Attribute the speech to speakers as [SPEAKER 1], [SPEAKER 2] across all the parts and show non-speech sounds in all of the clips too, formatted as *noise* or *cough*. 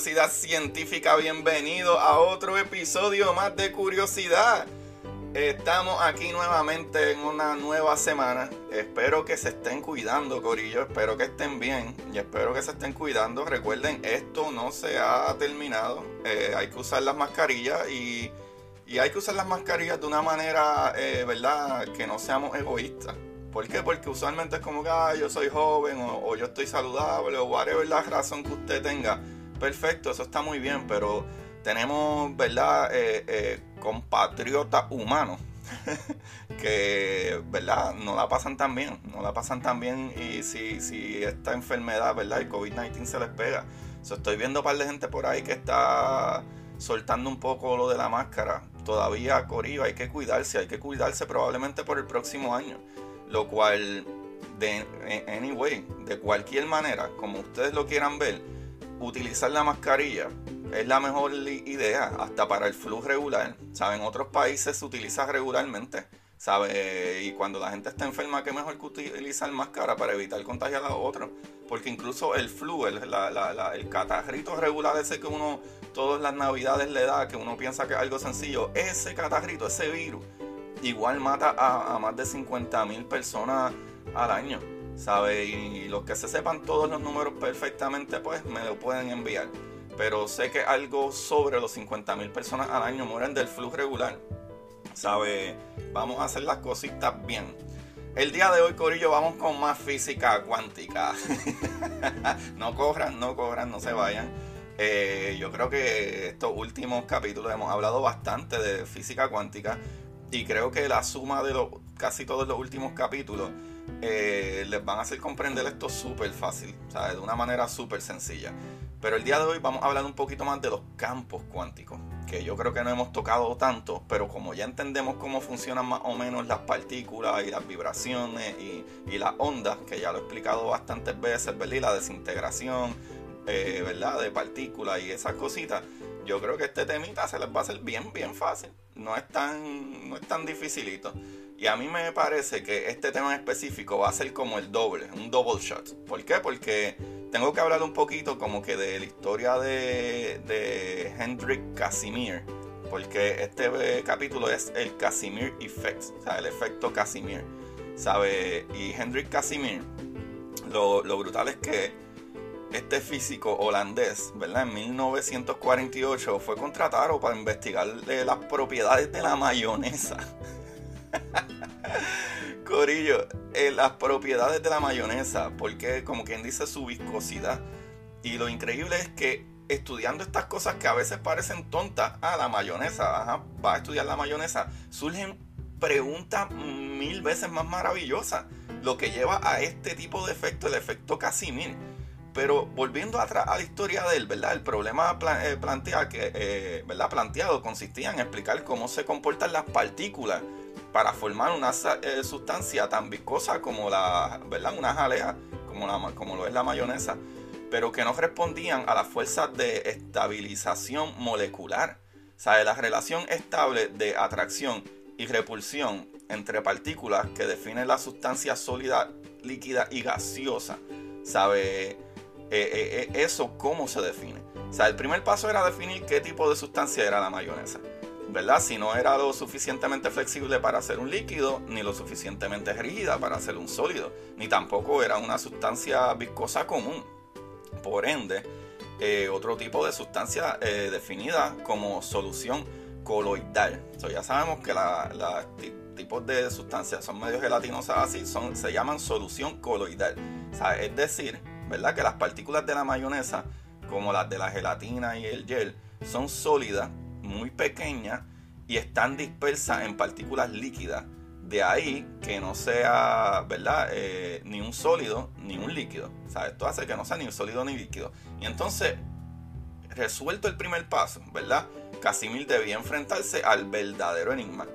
[SPEAKER 1] Curiosidad Científica, bienvenido a otro episodio más de Curiosidad. Estamos aquí nuevamente en una nueva semana. Espero que se estén cuidando, Corillo. Espero que estén bien y espero que se estén cuidando. Recuerden, esto no se ha terminado. Eh, hay que usar las mascarillas y, hay que usar las mascarillas de una manera, eh, ¿verdad? Que no seamos egoístas. ¿Por qué? Porque usualmente es como que yo soy joven o, o yo estoy saludable o whatever la razón que usted tenga. Perfecto, eso está muy bien, pero tenemos, ¿verdad? Eh, eh, compatriotas humanos *laughs* que, ¿verdad? No la pasan tan bien, no la pasan tan bien y si, si esta enfermedad, ¿verdad? El COVID-19 se les pega. So, estoy viendo un par de gente por ahí que está soltando un poco lo de la máscara. Todavía, Corillo, hay que cuidarse, hay que cuidarse probablemente por el próximo año. Lo cual, de anyway, de cualquier manera, como ustedes lo quieran ver, utilizar la mascarilla es la mejor idea, hasta para el flu regular. ¿Saben? En otros países se utiliza regularmente. ¿Sabe? Y cuando la gente está enferma, qué mejor que utilizar máscara para evitar contagiar a otros. Porque incluso el flu, el, el catarrito regular ese que uno todas las navidades le da, que uno piensa que es algo sencillo, ese catarrito, ese virus, igual mata a, a más de 50 mil personas al año. ¿Sabe? Y los que se sepan todos los números perfectamente, pues me lo pueden enviar. Pero sé que algo sobre los 50 mil personas al año mueren del flu regular. ¿Sabe? Vamos a hacer las cositas bien. El día de hoy, Corillo, vamos con más física cuántica. *laughs* no corran, no corran, no se vayan. Eh, yo creo que estos últimos capítulos hemos hablado bastante de física cuántica y creo que la suma de casi todos los últimos capítulos eh, les van a hacer comprender esto súper fácil, ¿sabes? de una manera súper sencilla. Pero el día de hoy vamos a hablar un poquito más de los campos cuánticos, que yo creo que no hemos tocado tanto, pero como ya entendemos cómo funcionan más o menos las partículas y las vibraciones y, las ondas, que ya lo he explicado bastantes veces, ¿verdad? Y la desintegración, eh, ¿verdad? De partículas y esas cositas, yo creo que este temita se les va a hacer bien, bien fácil. No es tan, no es tan dificilito. Y a mí me parece que este tema en específico va a ser como el doble, un double shot. ¿Por qué? Porque tengo que hablar un poquito como que de la historia de, de Hendrik Casimir. Porque este capítulo es el Casimir Effect, o sea, el efecto Casimir. ¿Sabe? Y Hendrik Casimir, lo, lo brutal es que este físico holandés, ¿verdad? En 1948 fue contratado para investigar las propiedades de la mayonesa. *laughs* Corillo, eh, las propiedades de la mayonesa, porque como quien dice su viscosidad. Y lo increíble es que estudiando estas cosas que a veces parecen tontas, ah, la mayonesa, ajá, va a estudiar la mayonesa, surgen preguntas mil veces más maravillosas, lo que lleva a este tipo de efecto, el efecto Casimir. Pero volviendo atrás a la historia de él, ¿verdad? El problema eh, eh, planteado consistía en explicar cómo se comportan las partículas para formar una eh, sustancia tan viscosa como la, ¿verdad? Una jalea, como, la, como lo es la mayonesa, pero que no respondían a las fuerzas de estabilización molecular. O la relación estable de atracción y repulsión entre partículas que definen la sustancia sólida, líquida y gaseosa. ¿Sabe? Eh, eh, eso cómo se define. O sea, el primer paso era definir qué tipo de sustancia era la mayonesa. ¿Verdad? Si no era lo suficientemente flexible para hacer un líquido, ni lo suficientemente rígida para hacer un sólido, ni tampoco era una sustancia viscosa común. Por ende, eh, otro tipo de sustancia definida como solución coloidal. ya sabemos que los tipos de sustancias son medio gelatinosas así, son, se llaman solución coloidal. es decir, ¿verdad? Que las partículas de la mayonesa, como las de la gelatina y el gel, son sólidas, muy pequeñas y están dispersas en partículas líquidas. De ahí que no sea, ¿verdad? Eh, ni un sólido ni un líquido. esto hace que no sea ni un sólido ni líquido. Y entonces, resuelto el primer paso, ¿verdad? Casimir debía enfrentarse al verdadero enigma.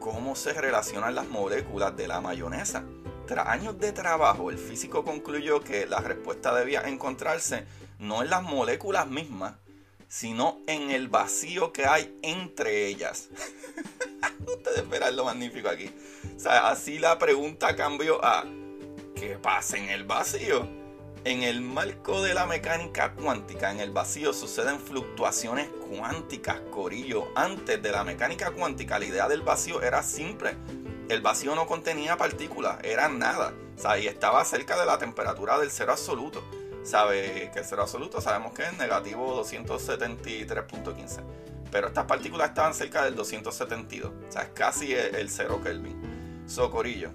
[SPEAKER 1] ¿Cómo se relacionan las moléculas de la mayonesa? Tras años de trabajo, el físico concluyó que la respuesta debía encontrarse no en las moléculas mismas, sino en el vacío que hay entre ellas. *laughs* Ustedes verán lo magnífico aquí. O sea, así la pregunta cambió a ¿qué pasa en el vacío? En el marco de la mecánica cuántica, en el vacío suceden fluctuaciones cuánticas, corillo. Antes de la mecánica cuántica, la idea del vacío era simple. El vacío no contenía partículas, era nada. Sea, y estaba cerca de la temperatura del cero absoluto. ¿Sabe que el cero absoluto sabemos que es negativo 273.15? Pero estas partículas estaban cerca del 272. O sea, es casi el, cero Kelvin. Socorillo.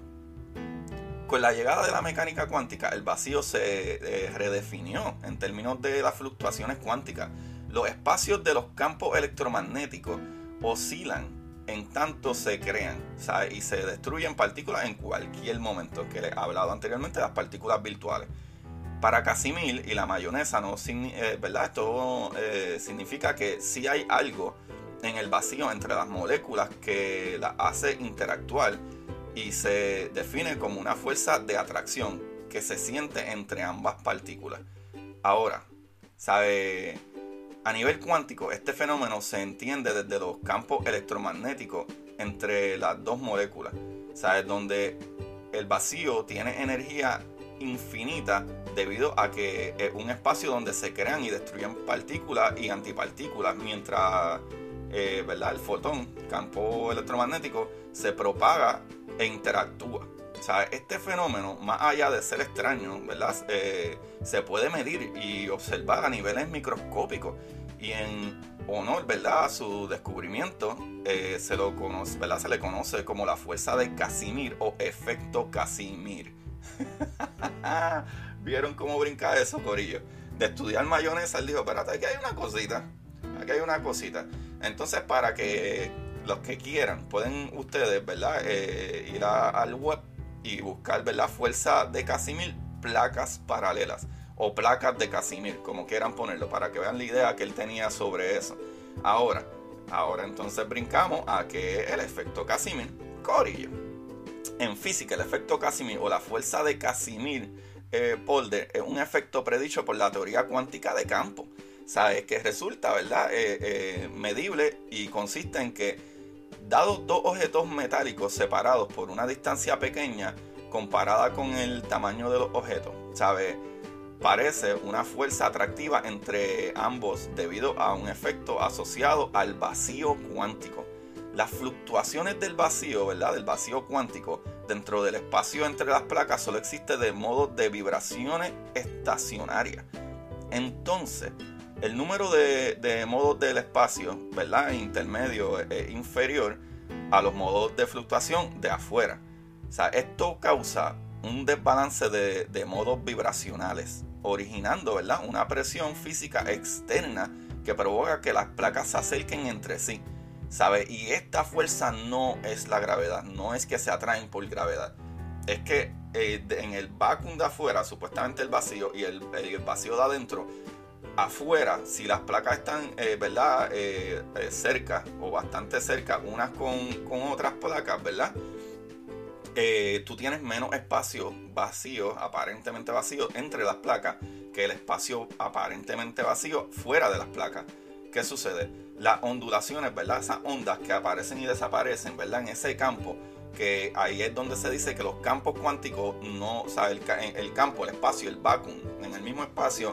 [SPEAKER 1] Con la llegada de la mecánica cuántica, el vacío se eh, redefinió en términos de las fluctuaciones cuánticas. Los espacios de los campos electromagnéticos oscilan en tanto se crean y se destruyen partículas en cualquier momento, que les he hablado anteriormente las partículas virtuales. Para Casimir y la mayonesa, no, eh, ¿verdad? esto eh, significa que si hay algo en el vacío entre las moléculas que las hace interactuar y se define como una fuerza de atracción que se siente entre ambas partículas. Ahora, ¿sabe? A nivel cuántico, este fenómeno se entiende desde los campos electromagnéticos entre las dos moléculas, ¿sabes? Donde el vacío tiene energía infinita debido a que es un espacio donde se crean y destruyen partículas y antipartículas, mientras eh, ¿verdad? el fotón, campo electromagnético, se propaga e interactúa. Sea, este fenómeno, más allá de ser extraño, ¿verdad? Eh, se puede medir y observar a niveles microscópicos. Y en honor, ¿verdad? a su descubrimiento, eh, se, lo conoce, ¿verdad? se le conoce como la fuerza de Casimir o efecto Casimir. *laughs* ¿Vieron cómo brinca eso, Corillo? De estudiar mayonesa, él dijo, espérate, aquí hay una cosita. Aquí hay una cosita. Entonces, para que los que quieran, pueden ustedes, ¿verdad? Eh, ir al web y buscar, ¿verdad? Fuerza de Casimir, placas paralelas o placas de Casimir, como quieran ponerlo, para que vean la idea que él tenía sobre eso. Ahora, ahora entonces brincamos a que el efecto Casimir, Corillo. En física, el efecto Casimir o la fuerza de Casimir eh, Polder es un efecto predicho por la teoría cuántica de campo. ¿Sabes? Que resulta, ¿verdad? Eh, eh, medible y consiste en que, dados dos objetos metálicos separados por una distancia pequeña comparada con el tamaño de los objetos, ¿sabes? Parece una fuerza atractiva entre ambos debido a un efecto asociado al vacío cuántico. Las fluctuaciones del vacío, ¿verdad? Del vacío cuántico dentro del espacio entre las placas solo existe de modo de vibraciones estacionarias. Entonces, el número de, modos del espacio, ¿verdad? Intermedio e inferior a los modos de fluctuación de afuera. O sea, esto causa un desbalance de, modos vibracionales, originando, ¿verdad? Una presión física externa que provoca que las placas se acerquen entre sí. ¿Sabe? Y esta fuerza no es la gravedad, no es que se atraen por gravedad. Es que eh, en el vacuum de afuera, supuestamente el vacío, y el vacío de adentro, afuera, si las placas están, eh, ¿verdad? Eh, cerca o bastante cerca unas con, otras placas, ¿verdad? tú tienes menos espacio vacío, aparentemente vacío, entre las placas que el espacio aparentemente vacío fuera de las placas. ¿Qué sucede? las ondulaciones, ¿verdad? Esas ondas que aparecen y desaparecen, ¿verdad? En ese campo, que ahí es donde se dice que los campos cuánticos no, o sea, el, el campo, el espacio, el vacuum, en el mismo espacio,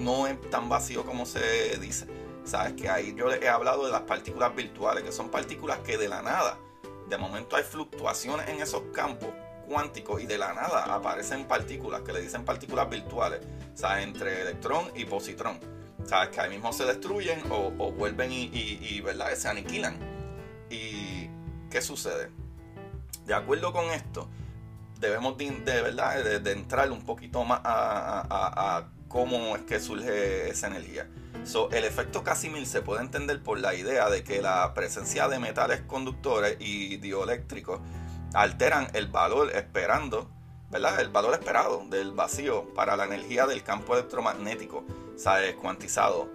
[SPEAKER 1] no es tan vacío como se dice. Sabes que ahí yo he hablado de las partículas virtuales, que son partículas que de la nada, de momento hay fluctuaciones en esos campos cuánticos y de la nada aparecen partículas que le dicen partículas virtuales, sea, entre electrón y positrón. ¿Sabes? Que ahí mismo se destruyen o, vuelven y, ¿verdad? se aniquilan. ¿Y qué sucede? De acuerdo con esto, debemos de, verdad de, entrar un poquito más a, cómo es que surge esa energía. el efecto Casimir se puede entender por la idea de que la presencia de metales conductores y dioeléctricos alteran el valor esperando, ¿verdad? El valor esperado del vacío para la energía del campo electromagnético, ¿sabes? Cuantizado.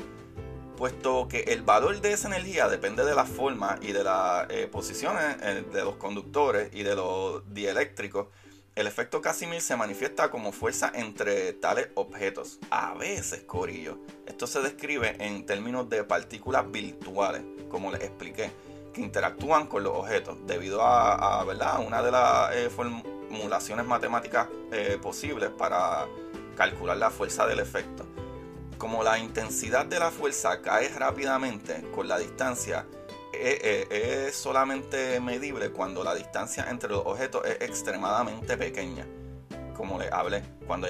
[SPEAKER 1] Puesto que el valor de esa energía depende de la forma y de las eh, posiciones eh, de los conductores y de los dieléctricos, el efecto Casimir se manifiesta como fuerza entre tales objetos. A veces, Corillo, esto se describe en términos de partículas virtuales, como les expliqué que interactúan con los objetos debido a, ¿verdad? una de las eh, formulaciones matemáticas eh, posibles para calcular la fuerza del efecto. Como la intensidad de la fuerza cae rápidamente con la distancia, es solamente medible cuando la distancia entre los objetos es extremadamente pequeña. Como les hablé, cuando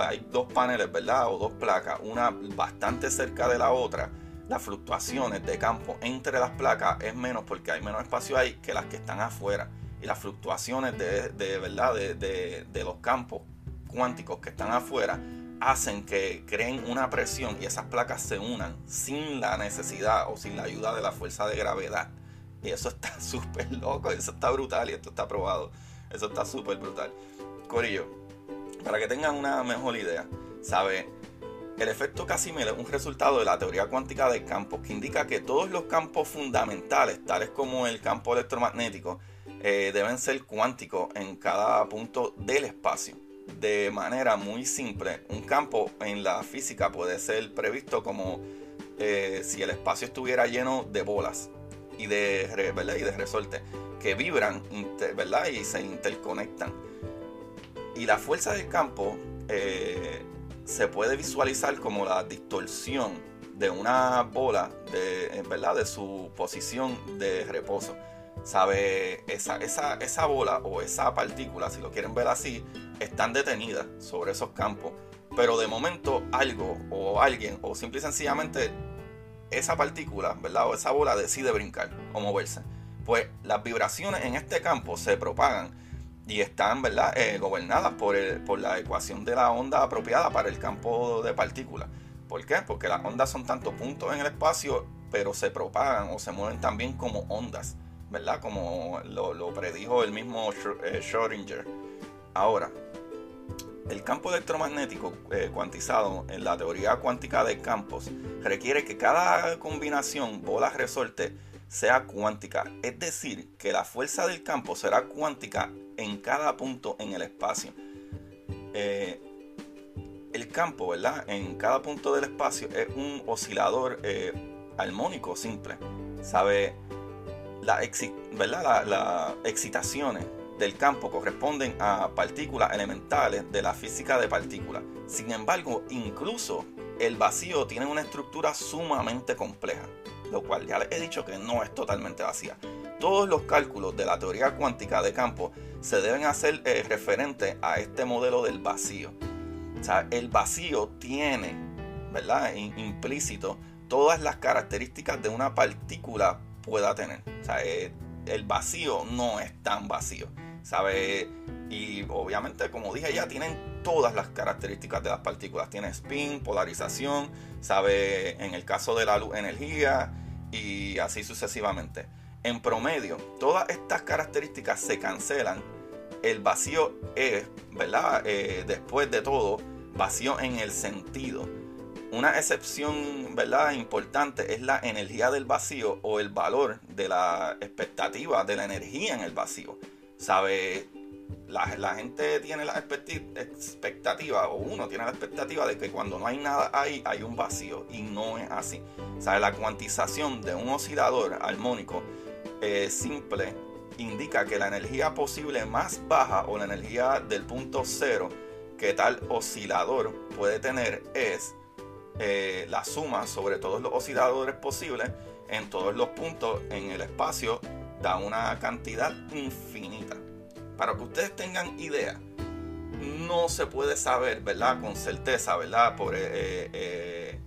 [SPEAKER 1] hay dos paneles, ¿verdad? O dos placas, una bastante cerca de la otra, las fluctuaciones de campo entre las placas es menos porque hay menos espacio ahí que las que están afuera. Y las fluctuaciones de, verdad de, los campos cuánticos que están afuera hacen que creen una presión y esas placas se unan sin la necesidad o sin la ayuda de la fuerza de gravedad. Y eso está *laughs* súper loco, eso está brutal y esto está probado. Eso está súper brutal. Corillo, para que tengan una mejor idea, ¿sabe? El efecto Casimir es un resultado de la teoría cuántica de campos que indica que todos los campos fundamentales, tales como el campo electromagnético, eh, deben ser cuánticos en cada punto del espacio. De manera muy simple, un campo en la física puede ser previsto como eh, si el espacio estuviera lleno de bolas y de, y de resorte que vibran ¿verdad? y se interconectan. Y la fuerza del campo eh, se puede visualizar como la distorsión de una bola de, ¿verdad? de su posición de reposo. ¿Sabe? Esa, esa, esa bola o esa partícula, si lo quieren ver así, están detenidas sobre esos campos. Pero de momento algo o alguien o simple y sencillamente esa partícula, ¿verdad? O esa bola decide brincar o moverse. Pues las vibraciones en este campo se propagan y están ¿verdad? Eh, gobernadas por, por la ecuación de la onda apropiada para el campo de partículas. ¿Por qué? Porque las ondas son tantos puntos en el espacio, pero se propagan o se mueven también como ondas, ¿verdad? Como lo, predijo el mismo eh, Schrödinger. Ahora, el campo electromagnético eh, cuantizado en la teoría cuántica de campos requiere que cada combinación bola-resorte sea cuántica, es decir, que la fuerza del campo será cuántica en cada punto en el espacio. Eh, el campo, ¿verdad? En cada punto del espacio es un oscilador armónico simple. ¿Sabe? Las excitaciones del campo corresponden a partículas elementales de la física de partículas. Sin embargo, incluso el vacío tiene una estructura sumamente compleja, lo cual ya les he dicho que no es totalmente vacía. Todos los cálculos de la teoría cuántica de campo se deben hacer eh, referente a este modelo del vacío. O sea, el vacío tiene, ¿verdad? implícito todas las características de una partícula pueda tener. O sea, eh, el vacío no es tan vacío, ¿sabe? Y obviamente, como dije ya, tienen todas las características de las partículas. Tiene spin, polarización, ¿sabe? En el caso de la luz, energía y así sucesivamente. En promedio, todas estas características se cancelan. El vacío es, ¿verdad? Eh, después de todo, vacío en el sentido. Una excepción, ¿verdad? Importante es la energía del vacío o el valor de la expectativa de la energía en el vacío. ¿Sabe? La, gente tiene la expectativa, o uno tiene la expectativa de que cuando no hay nada ahí, hay un vacío. Y no es así. ¿Sabe? La cuantización de un oscilador armónico eh, simple indica que la energía posible más baja o la energía del punto cero que tal oscilador puede tener es eh, la suma sobre todos los osciladores posibles en todos los puntos en el espacio da una cantidad infinita. Para que ustedes tengan idea, no se puede saber, ¿verdad? Con certeza, ¿verdad? Por eh,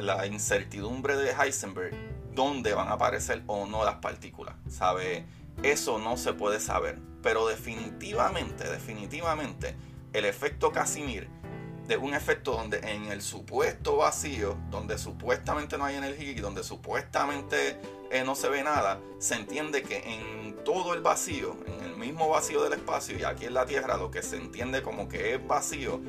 [SPEAKER 1] la, incertidumbre de Heisenberg, dónde van a aparecer o no las partículas. ¿Sabe? Eso no se puede saber. Pero definitivamente, definitivamente, el efecto Casimir de un efecto donde en el supuesto vacío, donde supuestamente no hay energía y donde supuestamente eh, no se ve nada, se entiende que en todo el vacío, en el mismo vacío del espacio y aquí en la Tierra, lo que se entiende como que es vacío,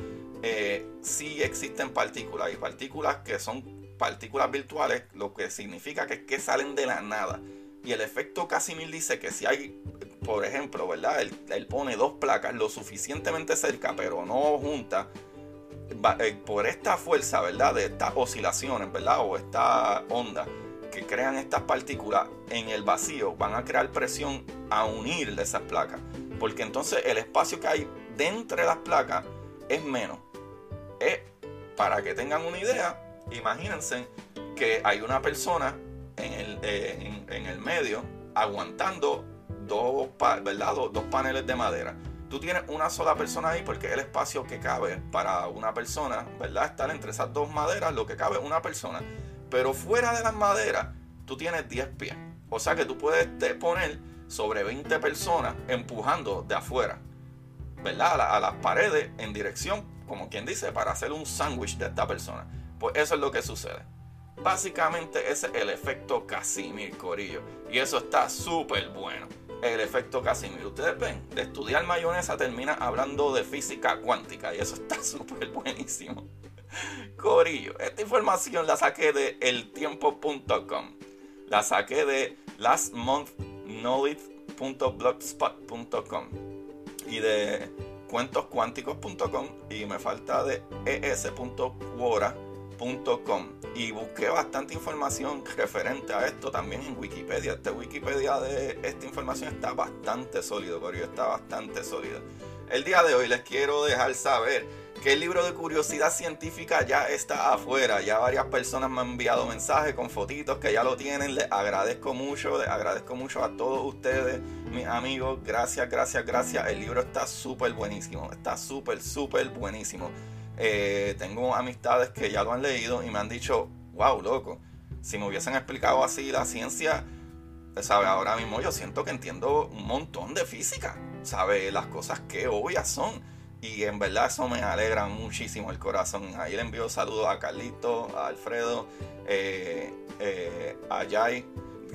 [SPEAKER 1] eh, sí existen partículas y partículas que son partículas virtuales, lo que significa que salen de la nada. Y el efecto Casimir dice que si hay, por ejemplo, ¿verdad? Él, él pone dos placas lo suficientemente cerca, pero no juntas, por esta fuerza, ¿verdad? De estas oscilaciones, ¿verdad? O esta onda que crean estas partículas en el vacío van a crear presión a unir esas placas. Porque entonces el espacio que hay dentro de las placas es menos. Es, para que tengan una idea, imagínense que hay una persona en el, eh, en, el medio aguantando dos, ¿verdad? dos paneles de madera tú tienes una sola persona ahí porque el espacio que cabe para una persona, ¿verdad? Estar entre esas dos maderas, lo que cabe una persona. Pero fuera de las maderas, tú tienes 10 pies. O sea que tú puedes poner sobre 20 personas empujando de afuera, ¿verdad? A, las paredes en dirección, como quien dice, para hacer un sándwich de esta persona. Pues eso es lo que sucede. Básicamente ese es el efecto Casimir Corillo. Y eso está súper bueno el efecto Casimir. Ustedes ven, de estudiar mayonesa termina hablando de física cuántica y eso *laughs* está súper buenísimo. Corillo, esta información la saqué de eltiempo.com. La saqué de lastmonthknowledge.blogspot.com y de cuentoscuánticos.com y me falta de es.quora y busqué bastante información *laughs* referente a esto también en Wikipedia. Este Wikipedia de esta información está bastante sólido, pero está bastante sólido. El día de hoy les quiero dejar saber que el libro de curiosidad científica ya está afuera. Ya varias personas me han enviado mensajes con fotitos que ya lo tienen. Les agradezco mucho, les agradezco mucho a todos ustedes, mis amigos. Gracias, gracias, gracias. El libro está súper buenísimo. Está súper, súper buenísimo. Eh, tengo amistades que ya lo han leído y me han dicho, wow, loco, si me hubiesen explicado así la ciencia, ¿sabe? Ahora mismo yo siento que entiendo un montón de física, ¿sabe? Las cosas que obvias son. Y en verdad eso me alegra muchísimo el corazón. Ahí le envío saludos a Carlito, a Alfredo, eh, eh, a Jai,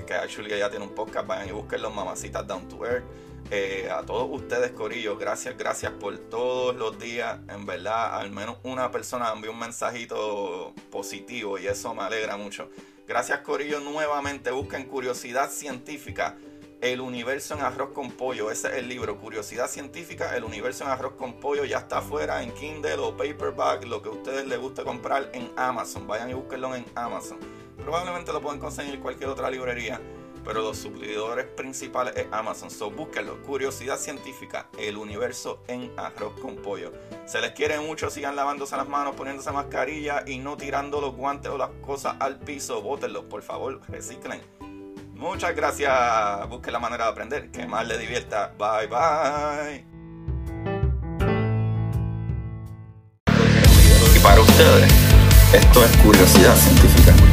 [SPEAKER 1] que actually ya tiene un podcast, vayan y busquen los mamacitas Down to Earth. Eh, a todos ustedes, Corillo, gracias, gracias por todos los días. En verdad, al menos una persona envió un mensajito positivo y eso me alegra mucho. Gracias, Corillo, nuevamente. Busquen Curiosidad Científica, El Universo en Arroz con Pollo. Ese es el libro, Curiosidad Científica, El Universo en Arroz con Pollo. Ya está afuera en Kindle o Paperback, lo que a ustedes les guste comprar en Amazon. Vayan y búsquenlo en Amazon. Probablemente lo pueden conseguir en cualquier otra librería pero los suplidores principales es Amazon. So búsquenlo. Curiosidad científica, el universo en arroz con pollo. Se les quiere mucho, sigan lavándose las manos, poniéndose mascarilla y no tirando los guantes o las cosas al piso. Bótenlos, por favor, reciclen. Muchas gracias. Busquen la manera de aprender. Que más les divierta. Bye bye. Y para ustedes, esto es curiosidad científica.